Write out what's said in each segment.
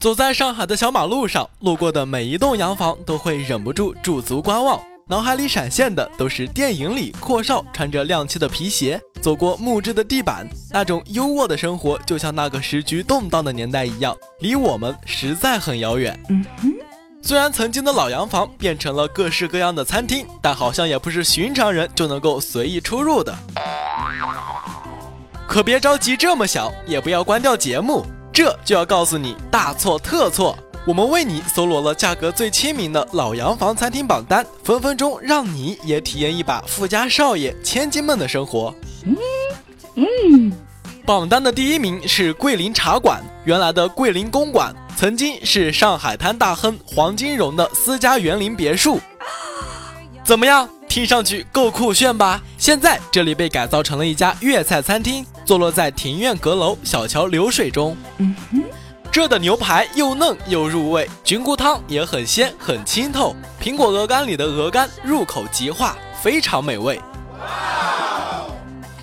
走在上海的小马路上，路过的每一栋洋房都会忍不住驻足观望，脑海里闪现的都是电影里阔少穿着亮漆的皮鞋走过木质的地板，那种优渥的生活，就像那个时局动荡的年代一样，离我们实在很遥远。嗯哼，虽然曾经的老洋房变成了各式各样的餐厅，但好像也不是寻常人就能够随意出入的。可别着急这么想，也不要关掉节目。这就要告诉你大错特错！我们为你搜罗了价格最亲民的老洋房餐厅榜单，分分钟让你也体验一把富家少爷、千金们的生活。嗯嗯，榜单的第一名是桂林茶馆，原来的桂林公馆曾经是上海滩大亨黄金荣的私家园林别墅。怎么样？听上去够酷炫吧？现在这里被改造成了一家粤菜餐厅。坐落在庭院阁楼小桥流水中，嗯哼，这的牛排又嫩又入味，菌菇汤也很鲜很清透，苹果鹅肝里的鹅肝入口即化，非常美味。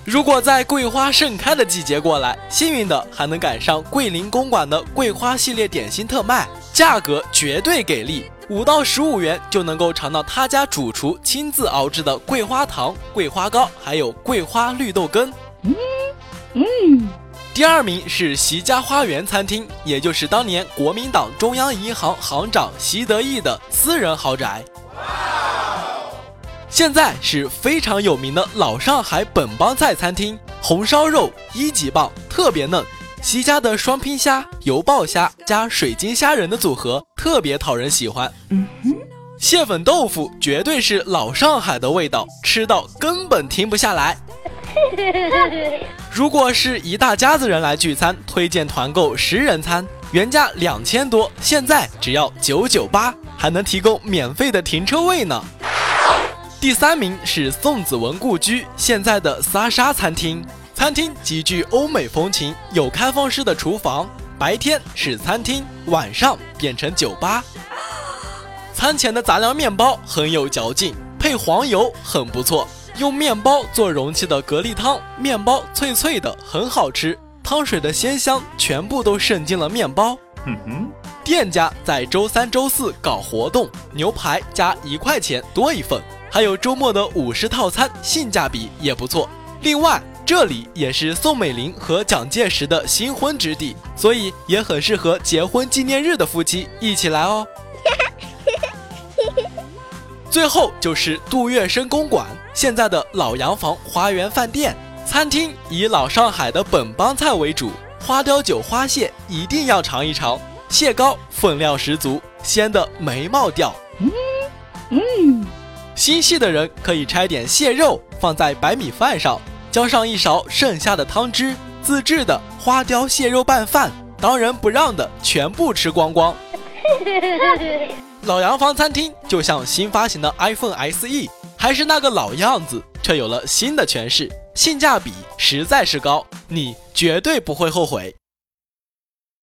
如果在桂花盛开的季节过来，幸运的还能赶上桂林公馆的桂花系列点心特卖，价格绝对给力，五到十五元就能够尝到他家主厨亲自熬制的桂花糖、桂花糕，还有桂花绿豆羹。嗯。嗯，第二名是席家花园餐厅，也就是当年国民党中央银行行长席德义的私人豪宅。现在是非常有名的老上海本帮菜餐厅，红烧肉一级棒，特别嫩。席家的双拼虾、油爆虾加水晶虾仁的组合特别讨人喜欢。嗯哼，蟹粉豆腐绝对是老上海的味道，吃到根本停不下来。如果是一大家子人来聚餐，推荐团购十人餐，原价两千多，现在只要九九八，还能提供免费的停车位呢。第三名是宋子文故居，现在的萨沙餐厅，餐厅极具欧美风情，有开放式的厨房，白天是餐厅，晚上变成酒吧。餐前的杂粮面包很有嚼劲，配黄油很不错。用面包做容器的蛤蜊汤，面包脆脆的，很好吃，汤水的鲜香全部都渗进了面包。嗯哼，店家在周三、周四搞活动，牛排加一块钱多一份，还有周末的午市套餐，性价比也不错。另外，这里也是宋美龄和蒋介石的新婚之地，所以也很适合结婚纪念日的夫妻一起来哦。最后就是杜月笙公馆，现在的老洋房花园饭店餐厅，以老上海的本帮菜为主，花雕酒花蟹一定要尝一尝，蟹膏分量十足，鲜的眉毛掉。嗯嗯，心细的人可以拆点蟹肉放在白米饭上，浇上一勺剩下的汤汁，自制的花雕蟹肉拌饭，当仁不让的全部吃光光。老洋房餐厅就像新发行的 iPhone SE，还是那个老样子，却有了新的诠释，性价比实在是高，你绝对不会后悔。